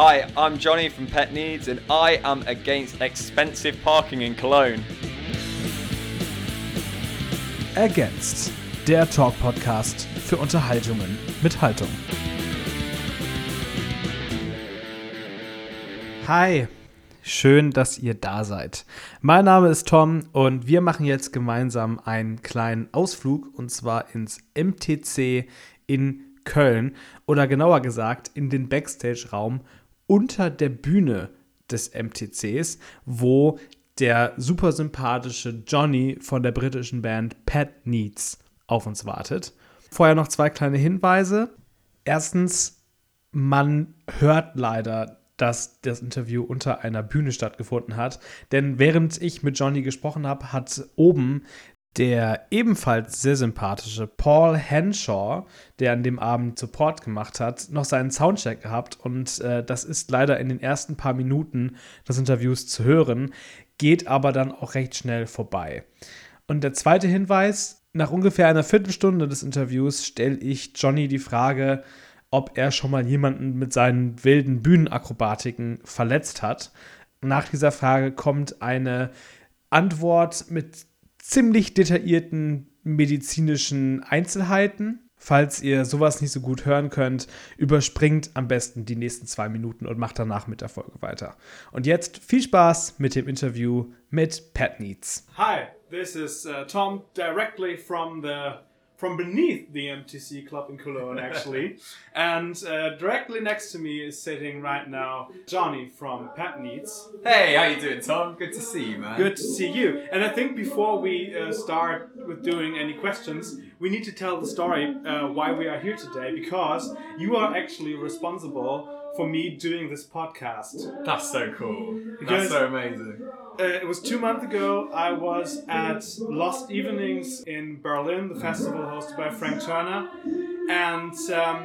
Hi, I'm Johnny from Pet Needs, and I am against expensive parking in Cologne. Ergänzt, der Talk-Podcast für Unterhaltungen mit Haltung. Hi, schön, dass ihr da seid. Mein Name ist Tom und wir machen jetzt gemeinsam einen kleinen Ausflug und zwar ins MTC in Köln oder genauer gesagt in den Backstage-Raum unter der Bühne des MTCs, wo der super sympathische Johnny von der britischen Band Pat Needs auf uns wartet. Vorher noch zwei kleine Hinweise. Erstens, man hört leider, dass das Interview unter einer Bühne stattgefunden hat. Denn während ich mit Johnny gesprochen habe, hat oben der ebenfalls sehr sympathische Paul Henshaw, der an dem Abend Support gemacht hat, noch seinen Soundcheck gehabt und äh, das ist leider in den ersten paar Minuten des Interviews zu hören, geht aber dann auch recht schnell vorbei. Und der zweite Hinweis, nach ungefähr einer Viertelstunde des Interviews stelle ich Johnny die Frage, ob er schon mal jemanden mit seinen wilden Bühnenakrobatiken verletzt hat. Nach dieser Frage kommt eine Antwort mit ziemlich detaillierten medizinischen Einzelheiten. Falls ihr sowas nicht so gut hören könnt, überspringt am besten die nächsten zwei Minuten und macht danach mit der Folge weiter. Und jetzt viel Spaß mit dem Interview mit Pat Needs. Hi, this is uh, Tom directly from the from beneath the MTC club in Cologne, actually. and uh, directly next to me is sitting right now Johnny from Pet Needs. Hey, how you doing, Tom? Good to see you, man. Good to see you. And I think before we uh, start with doing any questions, we need to tell the story uh, why we are here today because you are actually responsible for me doing this podcast. That's so cool. Because- That's so amazing. Uh, it was two months ago. I was at Lost Evenings in Berlin, the festival hosted by Frank Turner, and um,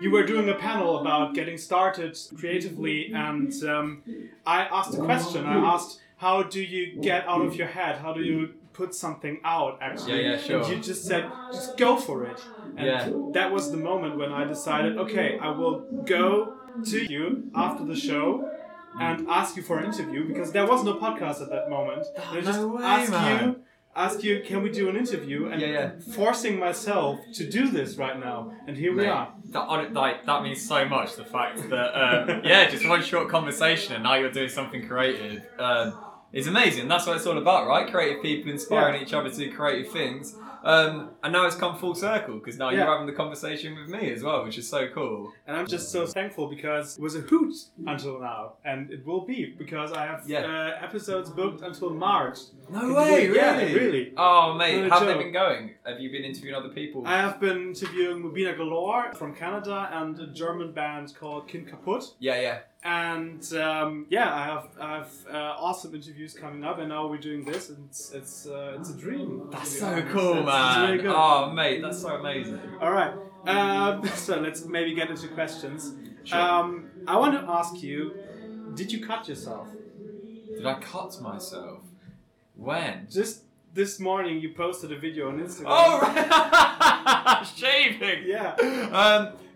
you were doing a panel about getting started creatively. And um, I asked a question. I asked, "How do you get out of your head? How do you put something out?" Actually, Yeah, yeah, sure. And you just said, "Just go for it." And Yeah. that was the moment when I decided, okay, I will go to you after the show and ask you for an interview because there was no podcast at that moment. I no just way, ask man. you, ask you, can we do an interview? And Yeah, yeah. forcing myself to do this right now, and here we are. That, like, that means so much. The fact that um, yeah, just one short conversation and now you're doing something creative um, is amazing. That's what it's all about, right? Creative people inspiring Yeah. each other to do creative things. Um, and now it's come full circle because now Yeah. you're having the conversation with me as well, which is so cool. And I'm just so thankful because it was a hoot until now, and it will be because I have Yeah. uh, episodes booked until March. No way, will- yeah, really? really. Oh, mate, No how have they joke. been going? Have you been interviewing other people? I have been interviewing Mobina Galore from Canada and a German band called Kind Kaputt. yeah, yeah. And um, yeah, I have I have uh, awesome interviews coming up, and now we're doing this, and it's it's uh, it's a dream. That's so honest. cool, It's- it's man. really. Oh, mate, that's so amazing. All right, um, so let's maybe get into questions. Sure. Um, I want to ask you: Did you cut yourself? Did I cut myself? When? Just this morning, you posted a video on Instagram. Oh, right. shaving. Yeah.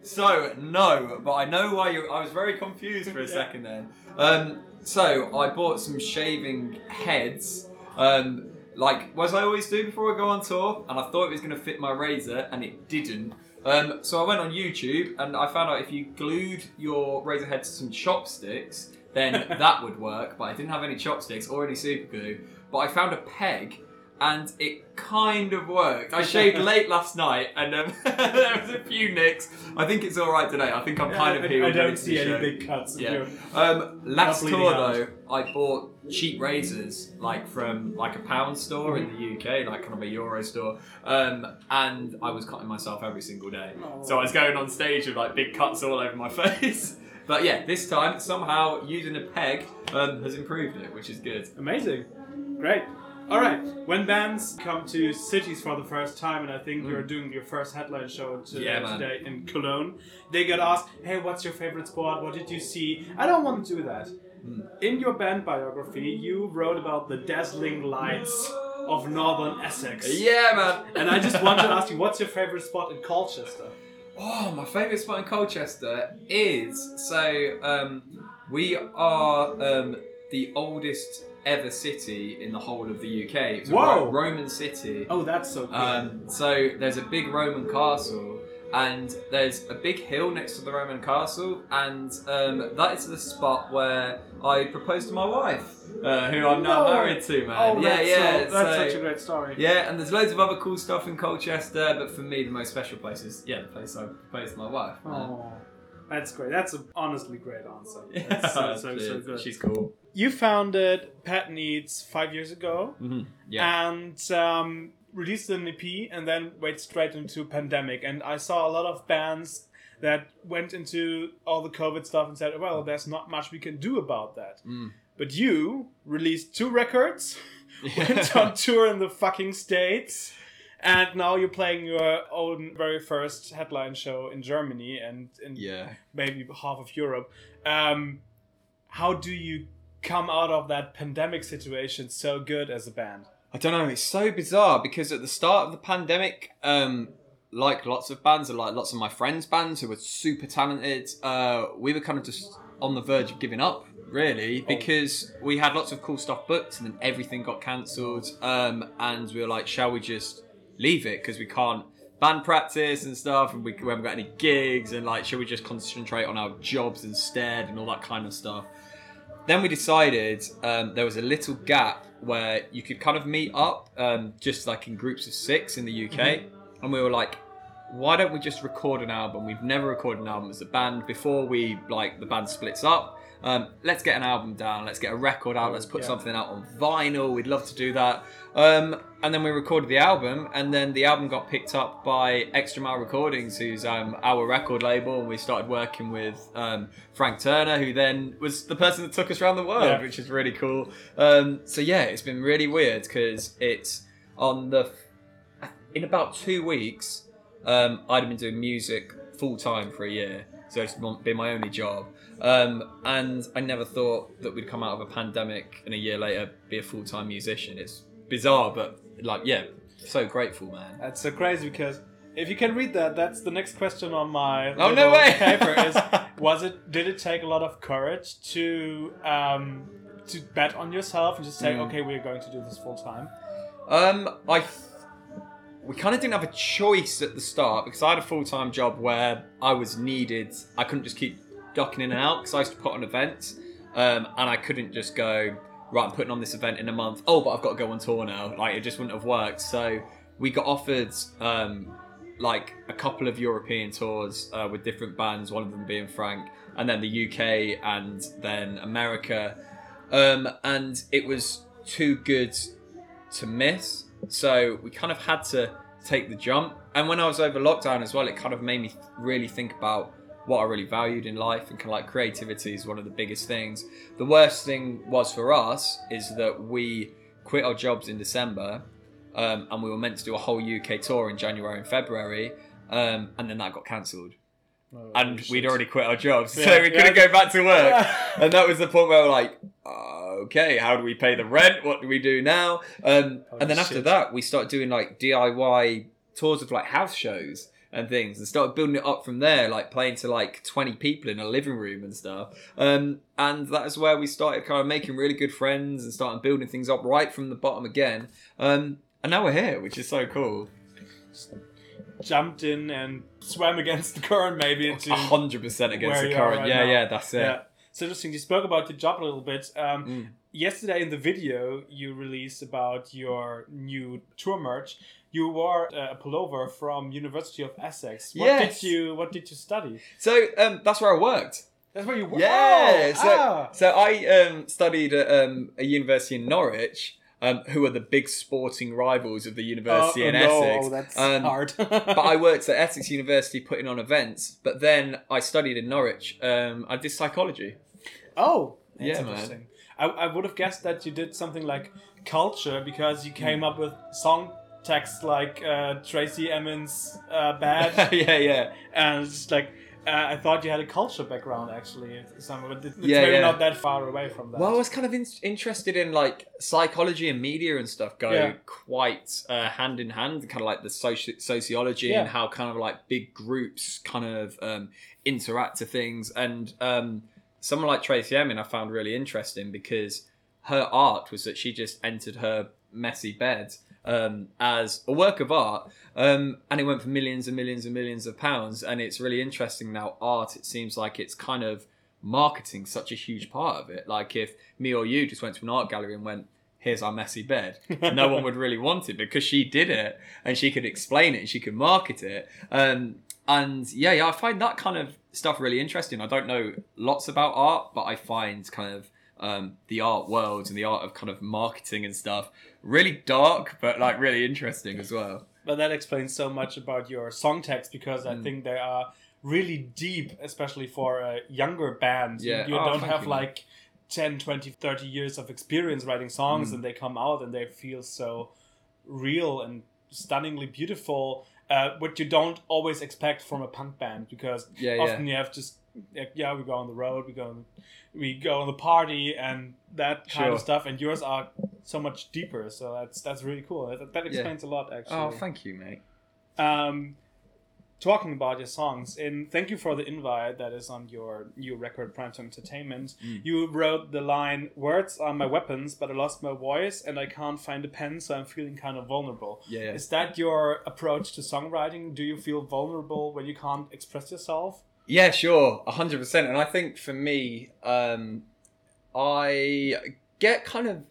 So no, but I know why you. I was very confused for a second then. Um. So I bought some shaving heads. Um. Like as I always do before I go on tour, and I thought it was going to fit my razor, and it didn't. Um, so I went on YouTube and I found out if you glued your razor head to some chopsticks, then that would work. But I didn't have any chopsticks or any super glue. But I found a peg and it kind of worked. I shaved late last night and um, there was a few nicks. I think it's all right today. I think I'm kind I, of healed. I don't see any show. big cuts. Yeah. Um, last tour though. I bought cheap razors like from like a pound store in the UK, like kind of a euro store, um, and I was cutting myself every single day. So I was going on stage with like big cuts all over my face. But yeah, this time somehow using a peg um, has improved it, which is good. Amazing. Great. All right. When bands come to cities for the first time, and I think you're doing your first headline show to, Mm. Yeah, today in Cologne, they get asked, "Hey, what's your favorite spot? What did you see?" I don't want to do that. Mm. In your band biography, you wrote about the dazzling lights of northern Essex. Yeah, man. And I just want to ask you, what's your favorite spot in Colchester? Oh, my favourite spot in Colchester is so um, We are um, the oldest ever city in the whole of the UK. It's a Whoa! Ro- Roman city. Oh, that's so cool. Um, so there's a big Roman castle, and there's a big hill next to the Roman castle, and um, that is the spot where I proposed to my wife, uh, who I'm now No. married to, man. oh, yeah, that's, yeah. so, that's so- such a great story. yeah, and there's loads of other cool stuff in Colchester, but for me, the most special place is yeah, the place I proposed to my wife. man. Oh, that's great. That's a honestly great answer. Yeah, so, so, so good. She's cool. You founded Pet Needs five years ago hmm Yeah. and um, released an EP and then went straight into pandemic. And I saw a lot of bands that went into all the COVID stuff and said, well, there's not much we can do about that. Mm. But you released two records, went on tour in the fucking States, and now you're playing your own very first headline show in Germany and in yeah. maybe half of Europe. Um, how do you come out of that pandemic situation so good as a band? I don't know. It's so bizarre because at the start of the pandemic, um, like lots of bands, or like lots of my friends' bands who were super talented, uh, we were kind of just on the verge of giving up, really, because we had lots of cool stuff booked, and then everything got cancelled, um, and we were like, shall we just leave it because we can't band practice and stuff, and we, we haven't got any gigs, and like, shall we just concentrate on our jobs instead, and all that kind of stuff then we decided um, there was a little gap where you could kind of meet up um, just like in groups of six in the UK. And we were like, why don't we just record an album? We've never recorded an album as a band before we like the band splits up. Um, let's get an album down. Let's get a record out. Let's put Yeah. something out on vinyl. We'd love to do that. Um, and then we recorded the album, and then the album got picked up by Extra Mile Recordings, who's um, our record label, and we started working with um, Frank Turner, who then was the person that took us around the world, Yeah. which is really cool. Um, so yeah, it's been really weird because it's on the in about two weeks. Um, I'd been doing music full time for a year, so it's been my only job. Um, and I never thought that we'd come out of a pandemic and a year later be a full time musician. It's bizarre, but like, yeah, so grateful, man. That's so crazy because if you can read that, that's the next question on my Oh, no way! paper. Is was it? Did it take a lot of courage to um, to bet on yourself and just say, Mm. okay, we're going to do this full time? Um, I th- we kind of didn't have a choice at the start because I had a full time job where I was needed. I couldn't just keep ducking in and out because I used to put on events, um, and I couldn't just go right. I'm putting on this event in a month. Oh, but I've got to go on tour now. Like it just wouldn't have worked. So we got offered um, like a couple of European tours uh, with different bands. One of them being Frank, and then the UK, and then America. Um, and it was too good to miss. So we kind of had to take the jump. And when I was over lockdown as well, it kind of made me really think about what I really valued in life and kind of like creativity is one of the biggest things. The worst thing was for us is that we quit our jobs in December um, and we were meant to do a whole UK tour in January and February. Um, and then that got cancelled and we'd already quit our jobs, so Yeah, we couldn't yeah. go back to work. Yeah. and that was the point where we we're like, okay, how do we pay the rent? What do we do now? Um, Holy and then after that, we started doing like DIY tours of like house shows and things, and started building it up from there, like playing to like twenty people in a living room and stuff. Um, and that is where we started kind of making really good friends and starting building things up right from the bottom again. Um, and now we're here, which is so cool. Jumped in and swam against the current, maybe into hundred percent against the current. right yeah, now. yeah, that's it. Yeah. It's interesting. You spoke about your job a little bit. Um, Mm. Yesterday in the video you released about your new tour merch, you wore uh, a pullover from University of Essex. What Yes. did you What did you study? So um, that's where I worked. That's where you were. Yeah. Oh, so, ah. so I um, studied at um, a university in Norwich, um, who are the big sporting rivals of the university Oh, in no, Essex. Oh, that's Um, hard. but I worked at Essex University putting on events. But then I studied in Norwich. Um, I did psychology. Oh, that's Yeah, man. I, I would have guessed that you did something like culture because you came up with song texts like uh, Tracey Emin's uh, Bed, yeah, yeah. and it's just like uh, I thought you had a culture background actually. Somewhere, but it's Yeah, maybe yeah. not that far away from that. Well, I was kind of in- interested in like psychology and media and stuff go Yeah. quite uh, hand in hand, kind of like the soci- sociology and how kind of like big groups kind of um, interact to things. And um, someone like Tracey Emin, I found really interesting because her art was that she just entered her messy bed um, as a work of art, um, and it went for millions and millions and millions of pounds. And it's really interesting now. Art, it seems like it's kind of marketing such a huge part of it. Like if me or you just went to an art gallery and went, "Here's our messy bed," no one would really want it because she did it and she could explain it and she could market it. Um, and yeah, yeah, I find that kind of stuff really interesting. I don't know lots about art, but I find kind of um, the art world and the art of kind of marketing and stuff really dark, but like really interesting as well. But that explains so much about your song text because I Mm. think they are really deep, especially for a younger band. You- Yeah. You, Oh, don't have you, like 10, 20, 30 years of experience writing songs Mm. and they come out and they feel so real and stunningly beautiful, uh, what you don't always expect from a punk band because Yeah, yeah. often you have just yeah, yeah we go on the road we go we go on the party and that kind of stuff and yours are so much deeper so that's that's really cool that, that explains a lot actually Oh, thank you, mate. um, talking about your songs, and thank you for the invite that is on your new record, Primetime Entertainment. Mm. You wrote the line, Words are my weapons, but I lost my voice and I can't find a pen, so I'm feeling kind of vulnerable. Yeah, yeah. Is that your approach to songwriting? Do you feel vulnerable when you can't express yourself? Yeah, sure, hundred percent. And I think for me, um, I get kind of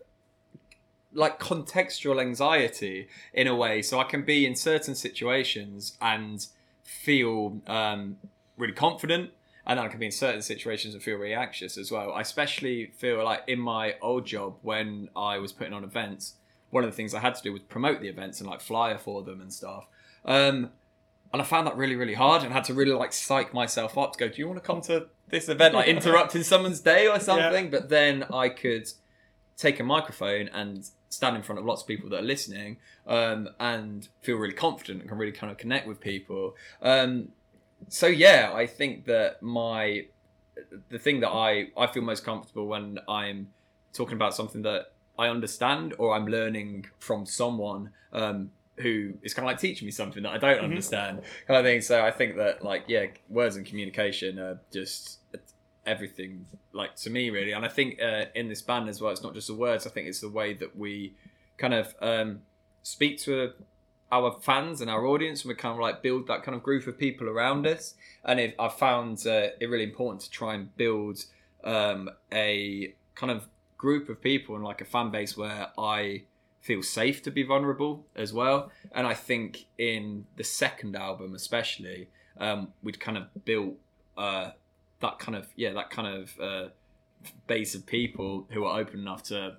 like contextual anxiety in a way, so I can be in certain situations and feel um, really confident, and then I can be in certain situations and feel really anxious as well. I especially feel like in my old job when I was putting on events, one of the things I had to do was promote the events and like flyer for them and stuff. Um, and I found that really, really hard, and had to really like psych myself up to go. Do you want to come to this event? Like interrupting someone's day or something. But then I could take a microphone and stand in front of lots of people that are listening, um, and feel really confident and can really kind of connect with people. Um, so yeah, I think that my the thing that I I feel most comfortable when I'm talking about something that I understand or I'm learning from someone um, who is kind of like teaching me something that I don't understand, kind of thing. So I think that like yeah, words and communication are just everything like to me really, and I think uh, in this band as well, it's not just the words. I think it's the way that we kind of um, speak to our fans and our audience, and we kind of like build that kind of group of people around us. And it, I found uh, it really important to try and build um, a kind of group of people and like a fan base where I feel safe to be vulnerable as well. And I think in the second album, especially, um, we'd kind of built uh, that kind of yeah, that kind of uh, base of people who are open enough to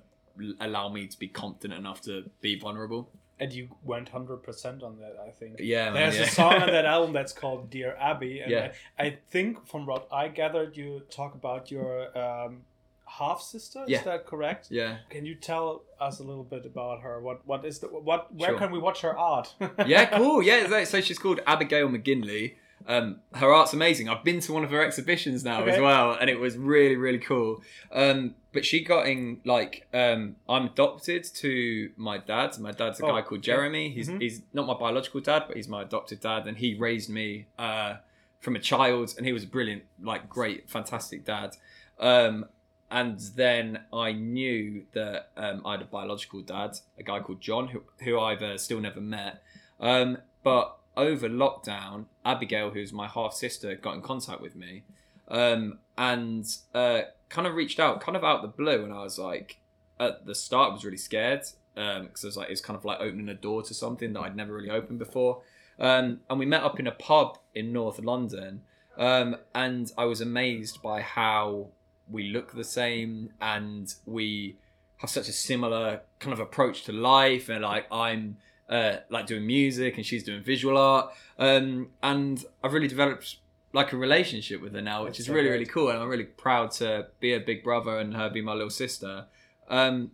allow me to be confident enough to be vulnerable. And you went 100% on that, I think. Yeah, man, There's yeah. a song on that album that's called Dear Abby. And Yeah. I, I think from what I gathered, you talk about your um, half sister. Yeah. Is that correct? Yeah. Can you tell us a little bit about her? What what is the what? Where Sure. can we watch her art? yeah, cool. Yeah, so, so she's called Abigail McGinley. Um, her art's amazing. I've been to one of her exhibitions now as well, and it was really, really cool. Um, but she got in like um, I'm adopted to my dad. My dad's a Oh, guy called Jeremy. He's Mhm. he's not my biological dad, but he's my adopted dad, and he raised me uh, from a child, and he was a brilliant, like, great, fantastic dad. Um, and then I knew that um, I had a biological dad, a guy called John, who, who I've uh, still never met. Um, but over lockdown, Abigail, who's my half sister, got in contact with me um, and uh, kind of reached out, kind of out the blue. And I was like, at the start, I was really scared because I was like, it's kind of like opening a door to something that I'd never really opened before. Um, and we met up in a pub in North London, um, and I was amazed by how we look the same and we have such a similar kind of approach to life. And like, I'm uh, like doing music and she's doing visual art, um, and I've really developed like a relationship with her now, which That's is so really great. really cool. And I'm really proud to be a big brother and her be my little sister, um,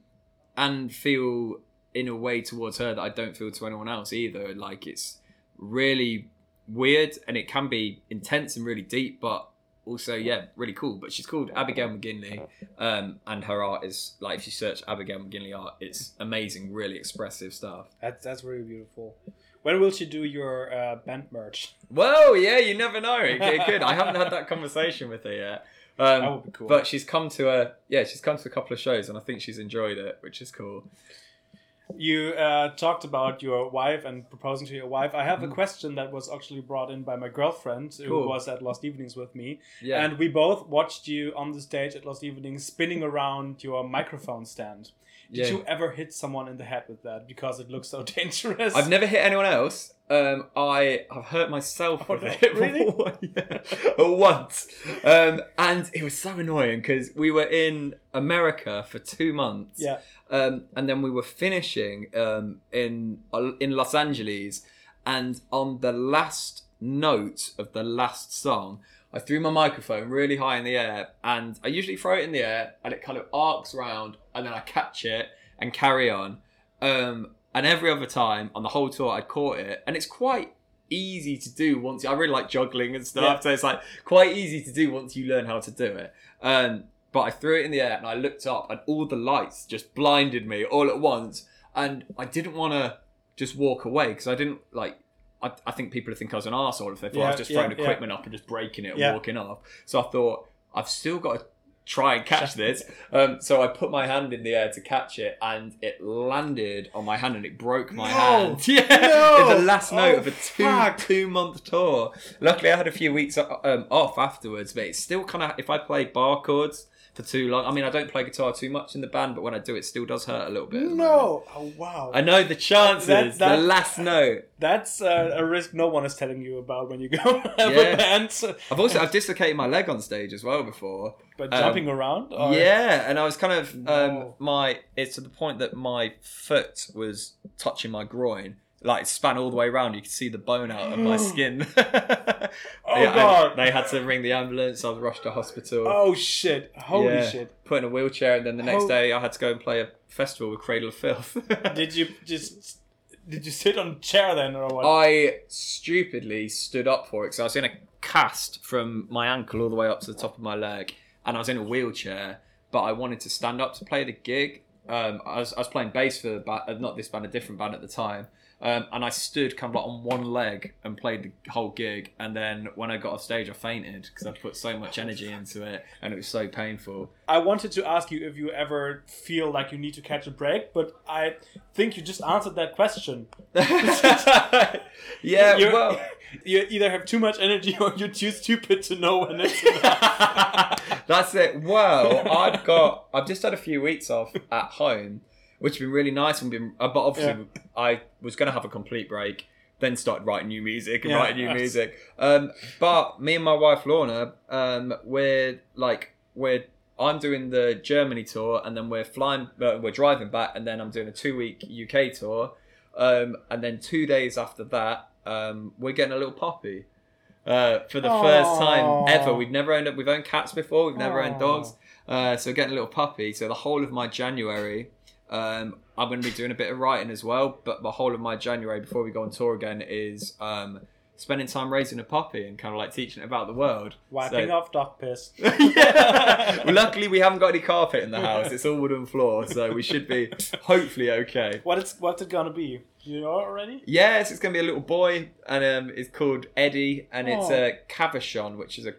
and feel in a way towards her that I don't feel to anyone else either. Like it's really weird and it can be intense and really deep, but also yeah, really cool. But she's called Abigail McGinley, um, and her art is like if you search Abigail McGinley art, it's amazing, really expressive stuff. that's that's really beautiful. When will she do your uh, band merch? Whoa, yeah, you never know. It, it could. I haven't had that conversation with her yet. Um, That would be cool. But she's come to a yeah, she's come to a couple of shows, and I think she's enjoyed it, which is cool. You uh, talked about your wife and proposing to your wife. I Mm. have a question that was actually brought in by my girlfriend who Cool. was at Lost Evenings with me. Yeah. And we both watched you on the stage at Lost Evenings spinning around your microphone stand. Did Yeah. you ever hit someone in the head with that because it looks so dangerous? I've never hit anyone else. Um, I have hurt myself Oh, with no, it really? yeah, once, um, and it was so annoying because we were in America for two months, Yeah. um, and then we were finishing um, in in Los Angeles, and on the last note of the last song, I threw my microphone really high in the air, and I usually throw it in the air, and it kind of arcs round, and then I catch it and carry on. Um, and every other time on the whole tour, I'd caught it, and it's quite easy to do once. I really like juggling and stuff, Yeah. so it's like quite easy to do once you learn how to do it. Um, but I threw it in the air, and I looked up, and all the lights just blinded me all at once, and I didn't want to just walk away because I didn't like. I, I think people would think I was an arsehole if they thought I was just throwing yeah. equipment up and just breaking it and Yeah. walking off. So I thought I've still got to try and catch this. Um, so I put my hand in the air to catch it, and it landed on my hand, and it broke my No! hand. Yeah, No! in the last note Oh, of a two fuck. two month tour. Luckily, I had a few weeks um, off afterwards, but it's still kind of if I play bar chords for too long. I mean, I don't play guitar too much in the band, but when I do, it still does hurt a little bit. at the moment. No. Oh, wow. I know the chances. That- that- the last note. That's uh, a risk no one is telling you about when you go have Yeah. a band. I've also I've dislocated my leg on stage as well before. But Um, jumping around? Or? Yeah, and I was kind of um, No. my. It's to the point that my foot was touching my groin, like it span all the way around. You could see the bone out of my skin. Oh, Yeah, I- God. they had to ring the ambulance. I was rushed to hospital. Oh, shit. Holy Yeah. shit. Put in a wheelchair, and then the next Oh. day I had to go and play a festival with Cradle of Filth. Did you just. Did you sit on a chair then or what? I stupidly stood up for it because I was in a cast from my ankle all the way up to the top of my leg, and I was in a wheelchair. But I wanted to stand up to play the gig. Um, I, was, I was playing bass for the ba- not this band, a different band at the time, um, and I stood kind of like on one leg and played the whole gig. And then when I got off stage, I fainted because I put so much energy into it, and it was so painful. I wanted to ask you if you ever feel like you need to catch a break, but I think you just answered that question. yeah, You're- well. you either have too much energy or you're too stupid to know when it's enough. That's it. Well, I've got. I've just had a few weeks off at home, which has been really nice and been. uh, But obviously, I was going to have a complete break. Then started writing new music and Yeah, writing new that's- music. Um, but me and my wife Lorna, um, we're like we're. I'm doing the Germany tour, and then we're flying. Uh, we're driving back, and then I'm doing a two week UK tour. Um, and then two days after that, um, we're getting a little puppy. Uh, for the first time ever, we've never owned we've owned cats before. We've never owned Aw. dogs. Uh, so getting a little puppy. So the whole of my January, um, I'm going to be doing a bit of writing as well. But the whole of my January before we go on tour again is um, spending time raising a puppy and kind of like teaching it about the world. Wiping So- off dog piss. yeah. Well, luckily we haven't got any carpet in the house. It's all wooden floor, so we should be hopefully okay. What is what's it gonna be? You know already? Yes, it's going to be a little boy, and um, it's called Eddie, and it's Oh. a Cavachon, which is a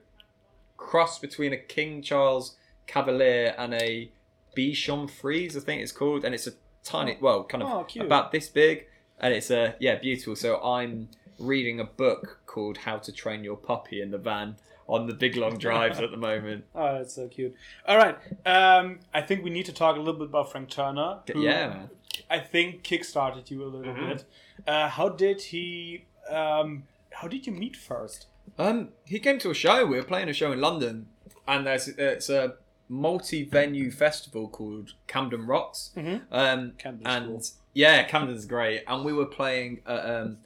cross between a King Charles Cavalier and a Bichon Frise, I think it's called, and it's a tiny, well, kind of Oh, about this big, and it's a yeah, beautiful. So I'm reading a book called How to Train Your Puppy in the van on the big long drives at the moment. Oh, that's so cute. All right. Um, I think we need to talk a little bit about Frank Turner. who Yeah, man. I think kickstarted you a little Mhm. bit. Uh, how did he? Um, how did you meet first? Um, he came to a show. We were playing a show in London, and there's it's a multi-venue festival called Camden Rocks. Mhm. Um, Camden's and cool. yeah, Camden's great. And we were playing at, um,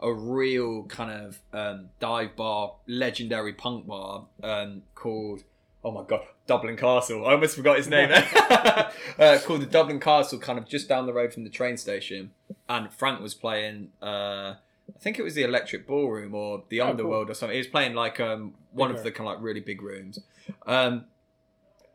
a real kind of um, dive bar, legendary punk bar um, called. Oh my god, Dublin Castle. I almost forgot his name. uh, called the Dublin Castle, kind of just down the road from the train station. And Frank was playing. Uh, I think it was the Electric Ballroom or the Oh, cool. Underworld or something. He was playing like um, one of the kind of like really big rooms. Um,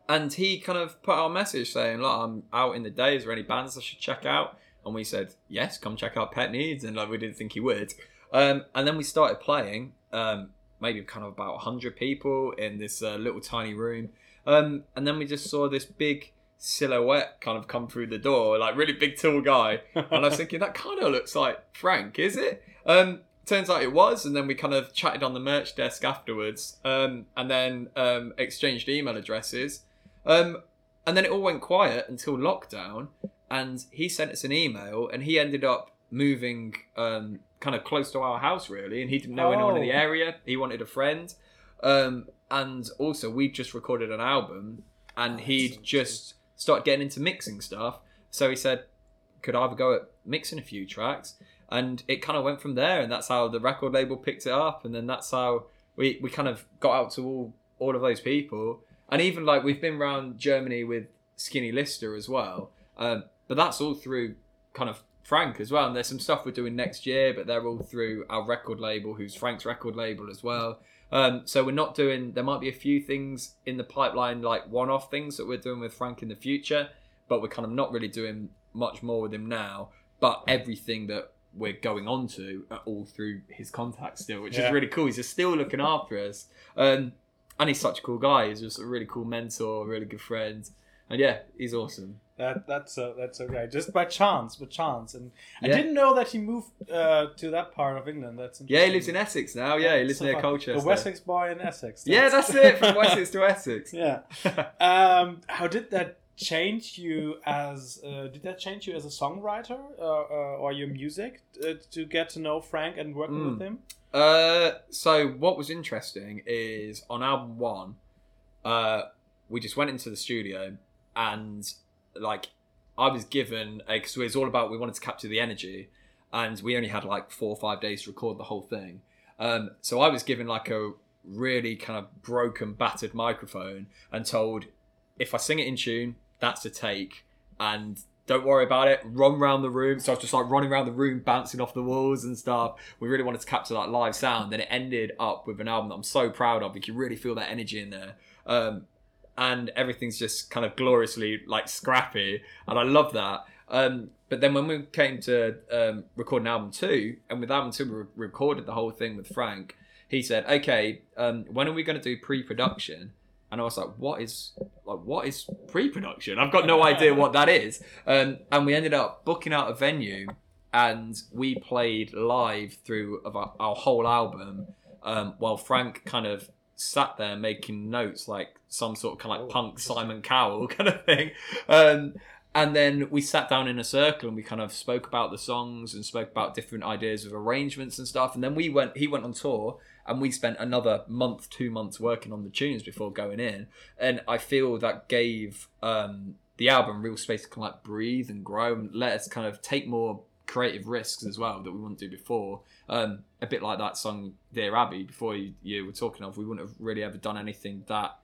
and he kind of put out a message saying, "Look, I'm out in the day. Is there any bands I should check out?" And we said, "Yes, come check out Pet Needs." And like we didn't think he would. Um, and then we started playing. Um, maybe kind of about hundred people in this uh, little tiny room. Um, and then we just saw this big silhouette kind of come through the door, like really big tall guy. And I was thinking that kind of looks like Frank, is it? Um, turns out it was, and then we kind of chatted on the merch desk afterwards, um, and then um, exchanged email addresses. Um, and then it all went quiet until lockdown, and he sent us an email, and he ended up moving um, kind of close to our house, really, and he didn't know anyone in the Oh. area. He wanted a friend, um, and also we just recorded an album, and he'd just started getting into mixing stuff. So he said, "Could I have a go at mixing a few tracks?" And it kind of went from there, and that's how the record label picked it up, and then that's how we, we kind of got out to all all of those people, and even like we've been around Germany with Skinny Lister as well, um, but that's all through kind of Frank as well. And there's some stuff we're doing next year, but they're all through our record label, who's Frank's record label as well. Um, so we're not doing. There might be a few things in the pipeline, like one-off things that we're doing with Frank in the future, but we're kind of not really doing much more with him now. But everything that we're going on to are all through his contacts still, which Yeah. is really cool. He's just still looking after us, um, and he's such a cool guy. He's just a really cool mentor, really good friend, and yeah, he's awesome. That that's uh, that's okay. Just by chance, by chance, and I didn't know that he moved uh, to that part of England. That's Yeah, he lives in Essex now. Yeah, he lives So near. Colchester. The Wessex boy in Essex. Yeah, that's it. From Wessex to Essex. yeah. Um, how did that change you as? Uh, did that change you as a songwriter uh, uh, or your music uh, to get to know Frank and working Mm. with him? Uh, so what was interesting is on album one, uh, we just went into the studio and like I was given because it was all about we wanted to capture the energy, and we only had like four or five days to record the whole thing. Um, so I was given like a really kind of broken, battered microphone and told if I sing it in tune, that's a take, and don't worry about it. Run around the room. So I was just like running around the room, bouncing off the walls and stuff. We really wanted to capture that live sound. Then it ended up with an album that I'm so proud of. You can really feel that energy in there. Um, and everything's just kind of gloriously like scrappy, and I love that. Um, but then when we came to um, record an album two, and with album two we re- recorded the whole thing with Frank, he said, "Okay, um, when are we going to do pre-production?" And I was like, "What is like what is pre-production? I've got no idea what that is." Um, and we ended up booking out a venue, and we played live through of our, our whole album, um, while Frank kind of sat there making notes like some sort of kind of like Oh, punk. Simon Cowell kind of thing. Um, and then we sat down in a circle and we kind of spoke about the songs and spoke about different ideas of arrangements and stuff. And then we went, he went on tour and we spent another month, two months working on the tunes before going in. And I feel that gave um, the album real space to kind of like breathe and grow and let us kind of take more creative risks as well that we wouldn't do before. Um, a bit like that song Dear Abby before you, you were talking of, we wouldn't have really ever done anything that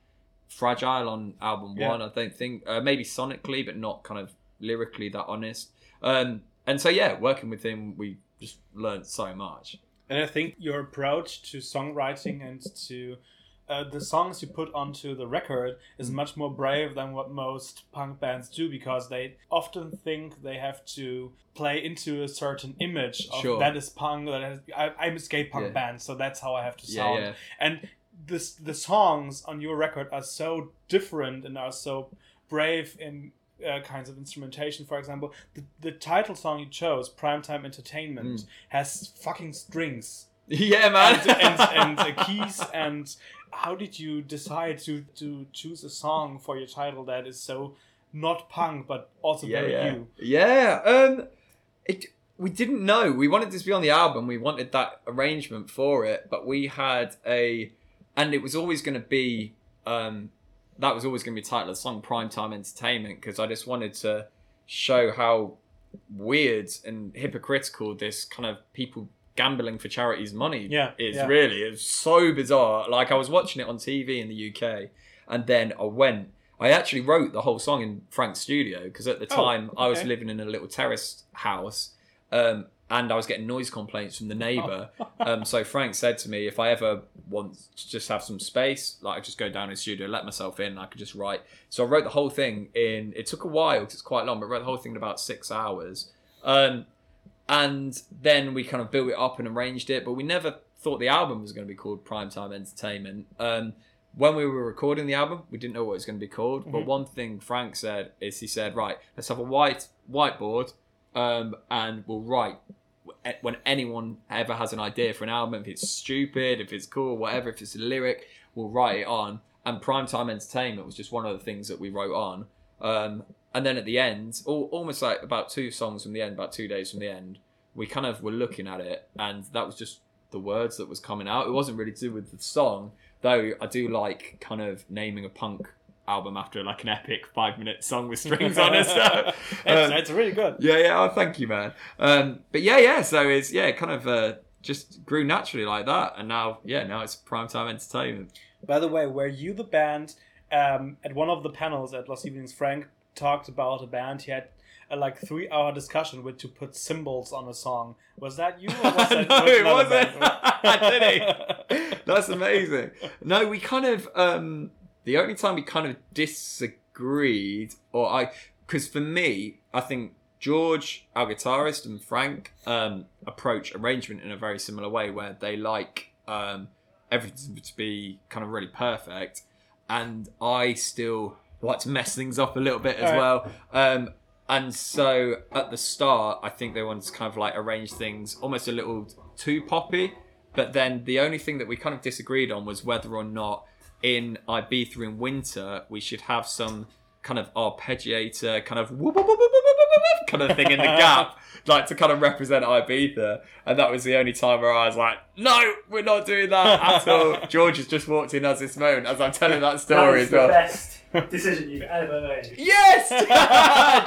fragile on album Yeah. one. I don't think uh, maybe sonically, but not kind of lyrically that honest. Um, and so yeah, working with him, we just learned so much. And I think your approach to songwriting and to uh, the songs you put onto the record is Mm. much more brave than what most punk bands do because they often think they have to play into a certain image of Sure. that is punk. That is, I, I'm a skate punk Yeah. band, so that's how I have to Yeah, sound. yeah. And this the songs on your record are so different and are so brave in uh, kinds of instrumentation. For example, the, the title song you chose, "Primetime Entertainment," Mm. has fucking strings yeah, man. and, and, and uh, keys. And how did you decide to to choose a song for your title that is so not punk but also yeah, very yeah. you? Yeah. Um, it, we didn't know. We wanted this to be on the album. We wanted that arrangement for it, but we had a, and it was always going to be, um, that was always going to be title of the song, Primetime Entertainment, because I just wanted to show how weird and hypocritical this kind of people gambling for charities money Yeah, is yeah. really. It's so bizarre. Like I was watching it on TV in the UK, and then I went. I actually wrote the whole song in Frank's studio because at the Oh, time I was living in a little terraced house, um, and I was getting noise complaints from the neighbour. um, so Frank said to me, if I ever want to just have some space, like I just go down in the studio, let myself in, and I could just write. So I wrote the whole thing in. It took a while because it's quite long, but I wrote the whole thing in about six hours. Um, and then we kind of built it up and arranged it, but we never thought the album was going to be called Primetime Entertainment. Um, when we were recording the album, we didn't know what it was going to be called. Mm-hmm. But one thing Frank said is he said, right, let's have a white whiteboard, um, and we'll write when anyone ever has an idea for an album, if it's stupid, if it's cool, whatever, if it's a lyric, we'll write it on. And Primetime Entertainment was just one of the things that we wrote on. Um, and then at the end, al- almost like about two songs from the end, about two days from the end, we kind of were looking at it, and that was just the words that was coming out. It wasn't really to do with the song, though. I do like kind of naming a punk album after like an epic five minute song with strings on it. So, It's, Um, it's really good. yeah, yeah. Oh, thank you, man. Um, but yeah, yeah. So it's yeah, kind of uh, just grew naturally like that, and now yeah, now it's primetime entertainment. By the way, were you the band um, at one of the panels at Lost Evenings? Frank talked about a band. He had a like three hour discussion with to put cymbals on a song. Was that you? Or was that no, it wasn't. Did he? That's amazing. No, we kind of um, the only time we kind of disagreed, or I, because for me, I think George, our guitarist, and Frank um, approach arrangement in a very similar way, where they like um, everything to be kind of really perfect, and I still like to mess things up a little bit as well. Um, and so at the start, I think they wanted to kind of like arrange things almost a little too poppy. But then the only thing that we kind of disagreed on was whether or not in Ibiza in winter we should have some kind of arpeggiator kind of whoop, whoop, whoop, kind of thing in the gap, like to kind of represent Ibiza. And that was the only time where I was like, no, we're not doing that at all. George has just walked in as this moment as I'm telling that story as well. best decision you've ever made. Yes!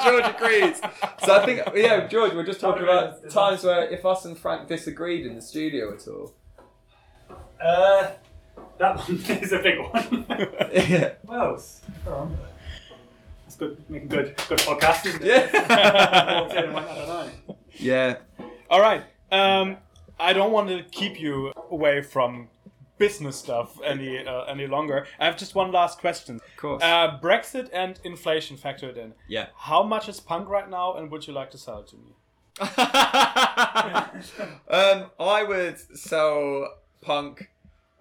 George agrees. So I think, yeah, George, we're just talking about times where if us and Frank disagreed in the studio at all. Uh, that one is a big one. Yeah. what else? Go. That's good. Making good, good podcast, isn't it? Yeah. Walked in and went, I don't know. yeah. All right. Um, I don't want to keep you away from business stuff any uh, any longer. I have just one last question. Of course. Uh, Brexit and inflation factored in. yeah. How much is punk right now, and would you like to sell it to me? um, I would sell punk.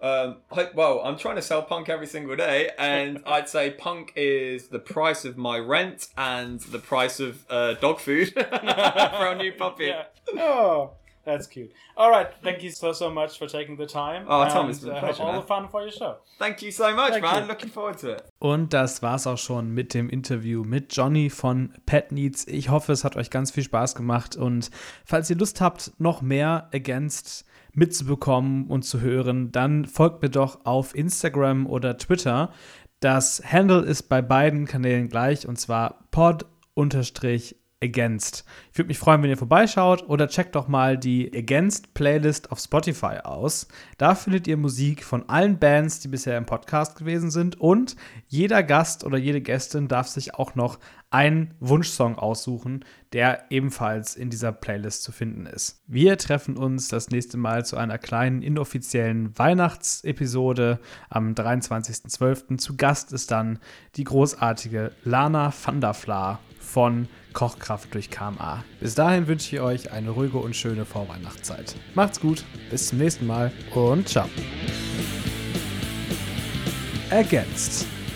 Um, I- well, I'm trying to sell punk every single day, and I'd say punk is the price of my rent and the price of uh, dog food for a new puppy. Yeah. Oh, that's cute. All right. Thank you so so much for taking the time. Oh, Tom, and, it's been a uh, pleasure, All man. the fun for your show. Thank you so much, Thank man. you. Looking forward to it. Und das war's auch schon mit dem Interview mit Johnny von Pet Needs. Ich hoffe, es hat euch ganz viel Spaß gemacht und falls ihr Lust habt, noch mehr Against mitzubekommen und zu hören, dann folgt mir doch auf Instagram oder Twitter. Das Handle ist bei beiden Kanälen gleich und zwar pod-against. Ich würde mich freuen, wenn ihr vorbeischaut oder checkt doch mal die Against Playlist auf Spotify aus. Da findet ihr Musik von allen Bands, die bisher im Podcast gewesen sind und jeder Gast oder jede Gästin darf sich auch noch einen Wunschsong aussuchen, der ebenfalls in dieser Playlist zu finden ist. Wir treffen uns das nächste Mal zu einer kleinen inoffiziellen Weihnachtsepisode am 23.12. Zu Gast ist dann die großartige Lana van der Vla von Kochkraft durch KMA. Bis dahin wünsche ich euch eine ruhige und schöne Vorweihnachtszeit. Macht's gut, bis zum nächsten Mal und ciao. Ergänzt,